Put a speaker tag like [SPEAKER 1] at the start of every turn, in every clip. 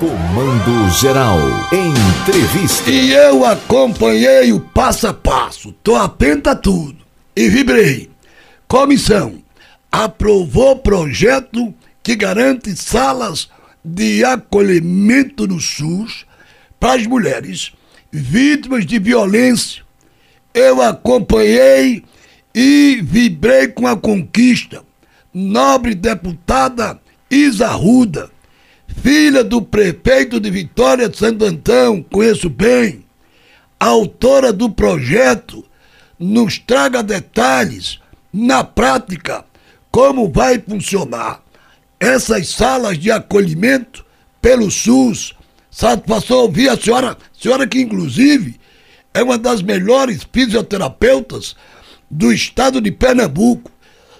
[SPEAKER 1] Comando Geral. Entrevista.
[SPEAKER 2] E eu acompanhei o passo a passo. Tô atento a tudo. E vibrei. Comissão aprovou projeto que garante salas de acolhimento no SUS para as mulheres vítimas de violência. Eu acompanhei e vibrei com a conquista. Nobre deputada Isa Ruda, filha do prefeito de Vitória de Santo Antão, conheço bem, autora do projeto, nos traga detalhes, na prática, como vai funcionar essas salas de acolhimento pelo SUS. Satisfação ouvir a senhora, senhora que inclusive é uma das melhores fisioterapeutas do estado de Pernambuco.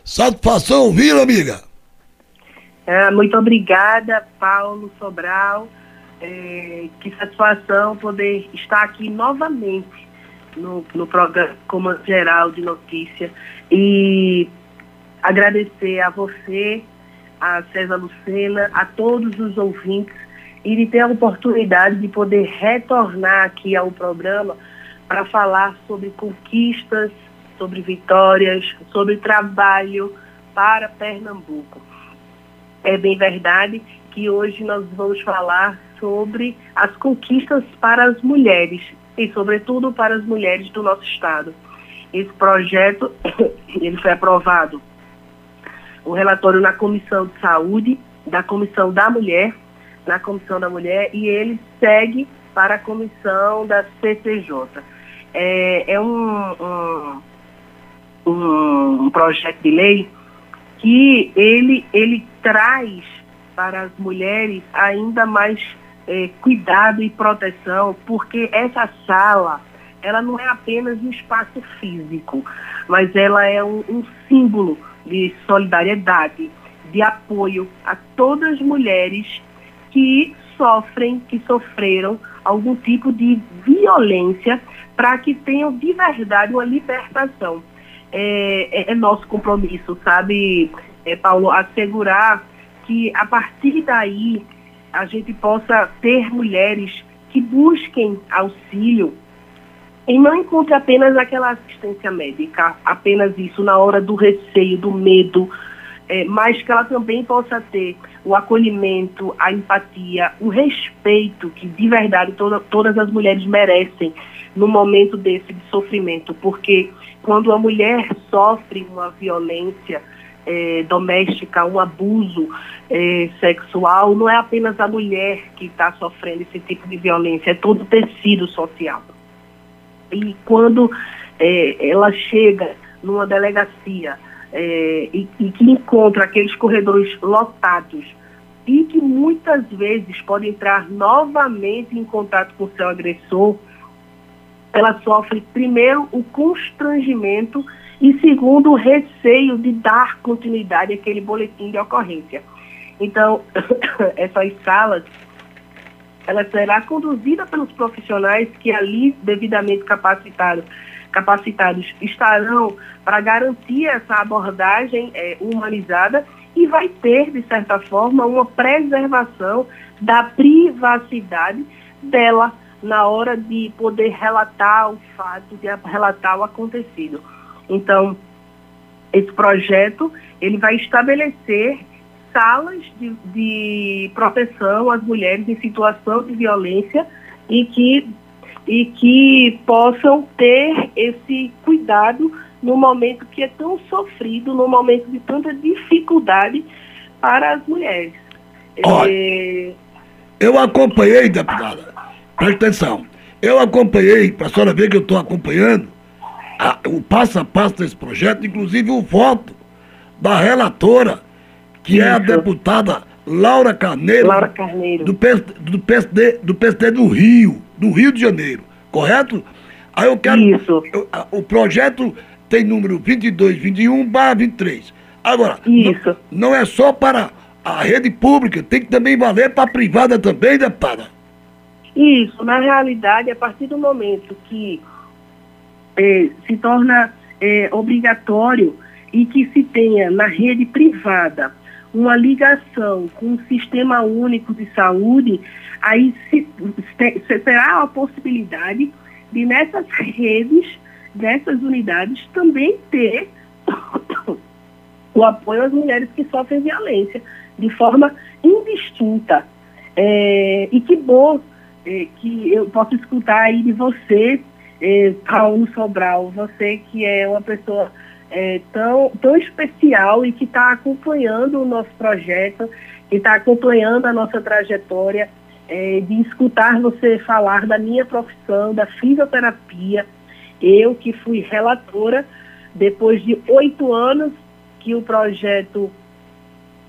[SPEAKER 2] Satisfação ouvir, amiga.
[SPEAKER 3] É, muito obrigada, Paulo Sobral. É, que satisfação poder estar aqui novamente no, no programa Geral de Notícia e agradecer a você, a César Lucena, a todos os ouvintes e de ter a oportunidade de poder retornar aqui ao programa para falar sobre conquistas, sobre vitórias, sobre trabalho para Pernambuco. É bem verdade que hoje nós vamos falar sobre as conquistas para as mulheres e, sobretudo, para as mulheres do nosso estado. Esse projeto ele foi aprovado o relatório na Comissão de Saúde, da Comissão da Mulher, na Comissão da Mulher, e ele segue para a Comissão da CCJ. É, é um, um, um, projeto de lei que ele, ele traz para as mulheres ainda mais é, cuidado e proteção, porque essa sala, ela não é apenas um espaço físico, mas ela é um, um símbolo de solidariedade, de apoio a todas as mulheres que sofrem, que sofreram algum tipo de violência, para que tenham de verdade uma libertação. É, é, é nosso compromisso, sabe, é, Paulo, assegurar que a partir daí a gente possa ter mulheres que busquem auxílio e não encontre apenas aquela assistência médica, apenas isso na hora do receio, do medo, é, mas que ela também possa ter o acolhimento, a empatia, o respeito que de verdade toda, todas as mulheres merecem no momento desse de sofrimento, porque quando a mulher sofre uma violência é, doméstica, um abuso é, sexual, não é apenas a mulher que está sofrendo esse tipo de violência, é todo o tecido social. E quando é, ela chega numa delegacia é, e, e que encontra aqueles corredores lotados e que muitas vezes pode entrar novamente em contato com seu agressor, ela sofre primeiro o constrangimento e segundo o receio de dar continuidade àquele boletim de ocorrência. Então, essas salas ela será conduzida pelos profissionais que ali devidamente capacitados, capacitados estarão para garantir essa abordagem é, humanizada e vai ter, de certa forma, uma preservação da privacidade dela na hora de poder relatar o fato, de relatar o acontecido. Então, esse projeto ele vai estabelecer salas de, de proteção às mulheres em situação de violência e que, e que possam ter esse cuidado no momento que é tão sofrido, no momento de tanta dificuldade para as mulheres.
[SPEAKER 2] Olha, é... Eu acompanhei, deputada, presta atenção, eu acompanhei, para a senhora ver que eu estou acompanhando, a, o passo a passo desse projeto, inclusive o voto da relatora que Isso. é a deputada Laura Carneiro,
[SPEAKER 3] Laura Carneiro.
[SPEAKER 2] Do, do, PSD, do PSD do Rio, do Rio de Janeiro, correto? Aí eu quero.
[SPEAKER 3] Isso.
[SPEAKER 2] Eu, o projeto tem número 2221 23. Agora,
[SPEAKER 3] Isso.
[SPEAKER 2] Não, não é só para a rede pública, tem que também valer para a privada também, deputada.
[SPEAKER 3] Isso, na realidade, a partir do momento que eh, se torna eh, obrigatório e que se tenha na rede privada uma ligação com o Sistema Único de Saúde, aí se, se, será a possibilidade de nessas redes, nessas unidades, também ter o apoio às mulheres que sofrem violência de forma indistinta. É, e que bom é, que eu posso escutar aí de você, é, Paulo Sobral, você que é uma pessoa é, tão, tão especial e que está acompanhando o nosso projeto, que está acompanhando a nossa trajetória, é, de escutar você falar da minha profissão, da fisioterapia. Eu que fui relatora, depois de oito anos que o projeto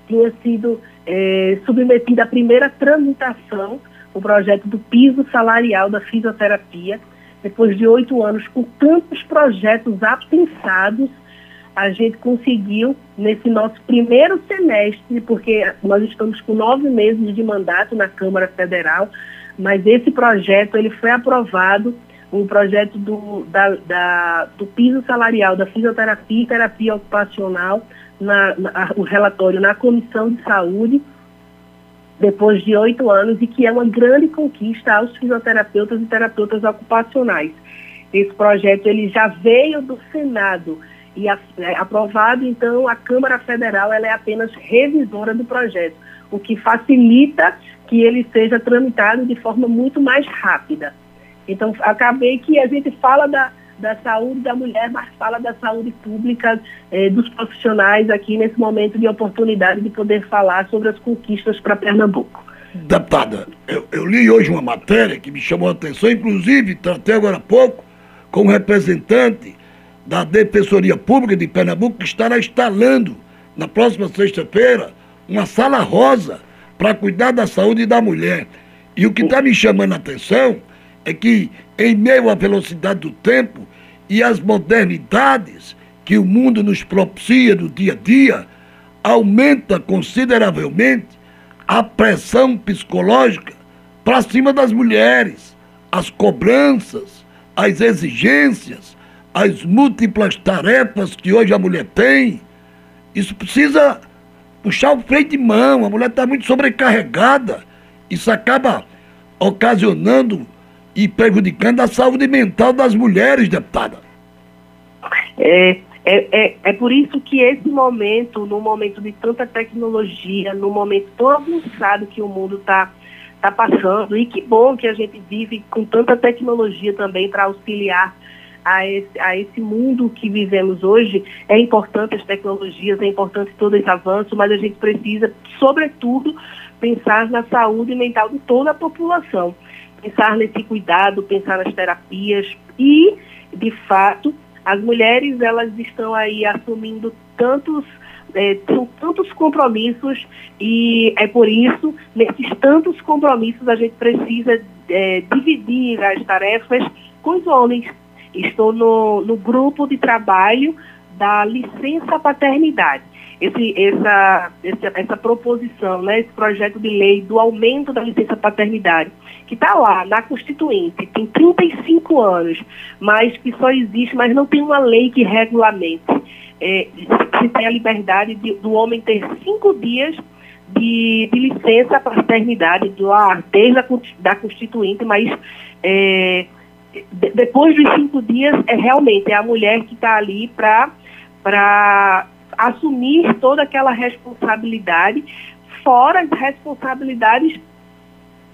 [SPEAKER 3] tinha sido é, submetido à primeira tramitação, o projeto do piso salarial da fisioterapia, depois de oito anos, com tantos projetos apensados, a gente conseguiu, nesse nosso primeiro semestre, porque nós estamos com nove meses de mandato na Câmara Federal, mas esse projeto ele foi aprovado, o projeto do, da, da, do piso salarial da fisioterapia e terapia ocupacional, na, na, o relatório na Comissão de Saúde, depois de oito anos, e que é uma grande conquista aos fisioterapeutas e terapeutas ocupacionais. Esse projeto ele já veio do Senado e é, aprovado, então a Câmara Federal ela é apenas revisora do projeto, o que facilita que ele seja tramitado de forma muito mais rápida. Então, acabei que a gente fala da, da saúde da mulher, mas fala da saúde pública eh, dos profissionais aqui nesse momento de oportunidade de poder falar sobre as conquistas para Pernambuco.
[SPEAKER 2] Deputada, eu, eu, li hoje uma matéria que me chamou a atenção, inclusive tratei agora há pouco com um representante da Defensoria Pública de Pernambuco que estará instalando na próxima sexta-feira uma sala rosa para cuidar da saúde da mulher. E o que está me chamando a atenção é que, em meio à velocidade do tempo e às modernidades que o mundo nos propicia do dia a dia, aumenta consideravelmente a pressão psicológica para cima das mulheres, as cobranças, as exigências, as múltiplas tarefas que hoje a mulher tem, isso precisa puxar o freio de mão. A mulher está muito sobrecarregada. Isso acaba ocasionando e prejudicando a saúde mental das mulheres, deputada.
[SPEAKER 3] É, é, é, é por isso que esse momento, no momento de tanta tecnologia, no momento tão avançado que o mundo está tá passando, e que bom que a gente vive com tanta tecnologia também para auxiliar a esse, a esse mundo que vivemos hoje, é importante as tecnologias, é importante todo esse avanço, mas a gente precisa, sobretudo, pensar na saúde mental de toda a população. Pensar nesse cuidado, pensar nas terapias e, de fato, as mulheres elas estão aí assumindo tantos é, são tantos compromissos e é por isso, nesses tantos compromissos, a gente precisa é, dividir as tarefas com os homens. Estou no, no grupo de trabalho da licença paternidade. Esse, essa, essa, essa proposição, né, esse projeto de lei do aumento da licença paternidade, que está lá na Constituinte, tem 35 anos, mas que só existe, mas não tem uma lei que regulamente. É, se tem a liberdade de, do homem ter cinco dias de, de licença paternidade do lar, desde a da Constituinte, mas é, depois dos cinco dias, é realmente é a mulher que está ali para assumir toda aquela responsabilidade, fora as responsabilidades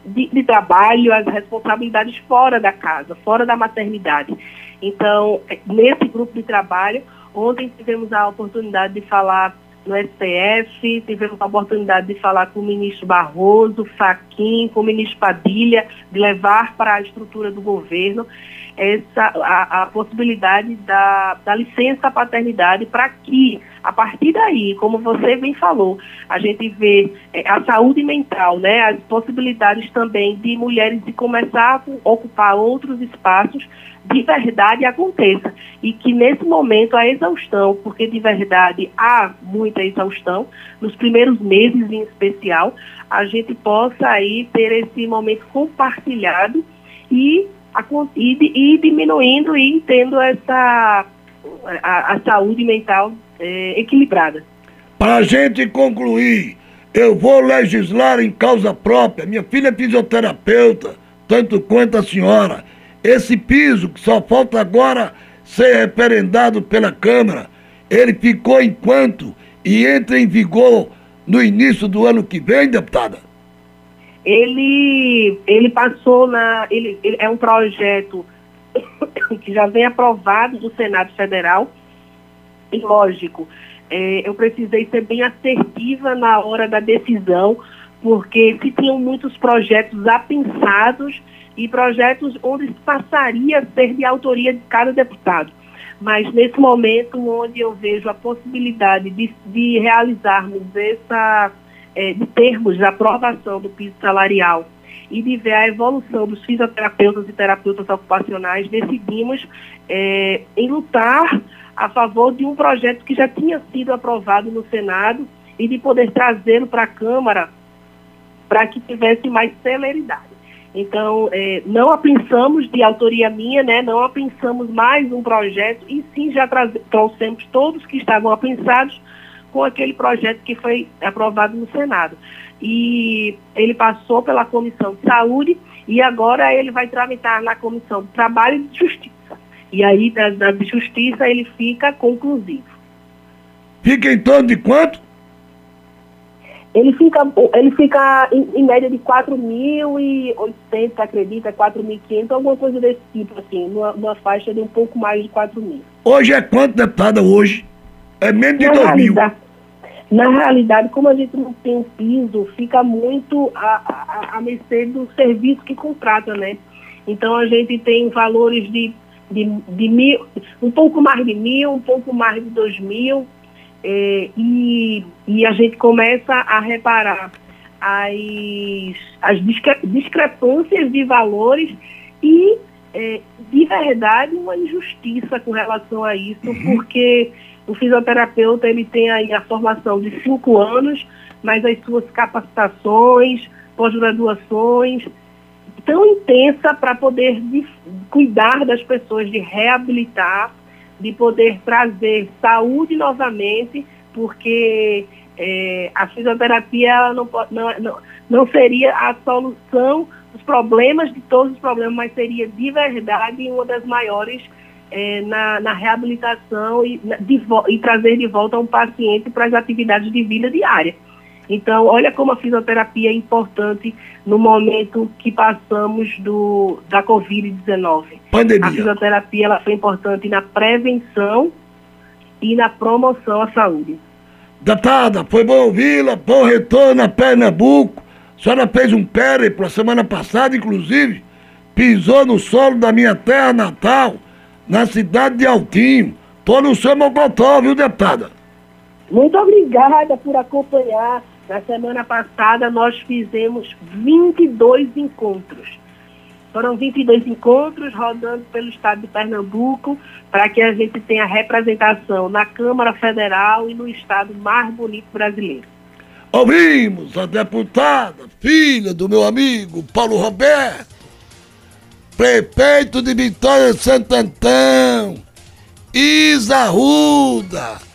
[SPEAKER 3] de, de, trabalho, as responsabilidades fora da casa, fora da maternidade. Então, nesse grupo de trabalho, ontem tivemos a oportunidade de falar no STF, tivemos a oportunidade de falar com o ministro Barroso, Faquim, com o ministro Padilha, de levar para a estrutura do governo essa, a, a possibilidade da, da licença paternidade para que, a partir daí, como você bem falou, a gente vê é, a saúde mental, né, as possibilidades também de mulheres de começar a ocupar outros espaços de verdade aconteça. E que nesse momento a exaustão, porque de verdade há muita exaustão, nos primeiros meses em especial, a gente possa aí ter esse momento compartilhado e, e, e diminuindo e tendo essa a, a saúde mental é, equilibrada.
[SPEAKER 2] Para a gente concluir, eu vou legislar em causa própria. Minha filha é fisioterapeuta, tanto quanto a senhora. Esse piso, que só falta agora ser referendado pela Câmara, ele ficou enquanto e entra em vigor no início do ano que vem, deputada?
[SPEAKER 3] Ele, ele passou na. Ele, ele é um projeto que já vem aprovado do Senado Federal. E lógico, é, eu precisei ser bem assertiva na hora da decisão, porque se tinham muitos projetos apensados e projetos onde passaria a ser de autoria de cada deputado. Mas nesse momento onde eu vejo a possibilidade de, de realizarmos essa, é, de termos a aprovação do piso salarial e de ver a evolução dos fisioterapeutas e terapeutas ocupacionais, decidimos é, em lutar a favor de um projeto que já tinha sido aprovado no Senado e de poder trazê-lo para a Câmara para que tivesse mais celeridade. Então, é, não apensamos de autoria minha, né, não apensamos mais um projeto, e sim já trouxemos todos que estavam apensados com aquele projeto que foi aprovado no Senado. E ele passou pela Comissão de Saúde e agora ele vai tramitar na Comissão de Trabalho e Justiça. E aí, da, da Justiça, ele fica conclusivo.
[SPEAKER 2] Fica em torno de quanto?
[SPEAKER 3] ele fica, ele fica em, em média de 4.800, acredita, 4.500, alguma coisa desse tipo, assim, numa, numa, faixa de um pouco mais de 4 mil.
[SPEAKER 2] Hoje é quanto, deputada, hoje? É menos de na 2 mil.
[SPEAKER 3] Na realidade, como a gente não tem um piso, fica muito a, a, a mercê do serviço que contrata, né? Então a gente tem valores de, de, de mil, um pouco mais de mil, um pouco mais de dois mil, é, e, e a gente começa a reparar as, as discrepâncias de valores e, é, de verdade, uma injustiça com relação a isso, uhum. porque o fisioterapeuta ele tem aí a formação de cinco anos, mas as suas capacitações, pós-graduações, tão intensa para poder de, cuidar das pessoas, de reabilitar, de poder trazer saúde novamente, porque é, a fisioterapia não, não, não, não seria a solução dos problemas, de todos os problemas, mas seria de verdade uma das maiores é, na, na, reabilitação e, de, e trazer de volta um paciente para as atividades de vida diária. Então, olha como a fisioterapia é importante no momento que passamos do, da Covid-19.
[SPEAKER 2] Pandemia.
[SPEAKER 3] A fisioterapia ela foi importante na prevenção e na promoção à saúde.
[SPEAKER 2] Deputada, foi bom ouvi-la, bom retorno a Pernambuco. A senhora fez um périplo a semana passada, inclusive, pisou no solo da minha terra natal, na cidade de Altinho. Tô no seu Mocotó, viu, deputada?
[SPEAKER 3] Muito obrigada por acompanhar na semana passada, nós fizemos 22 encontros. Foram 22 encontros rodando pelo estado de Pernambuco para que a gente tenha representação na Câmara Federal e no estado mais bonito brasileiro.
[SPEAKER 2] Ouvimos a deputada, filha do meu amigo Paulo Roberto, prefeito de Vitória Santo Antão, Isa Ruda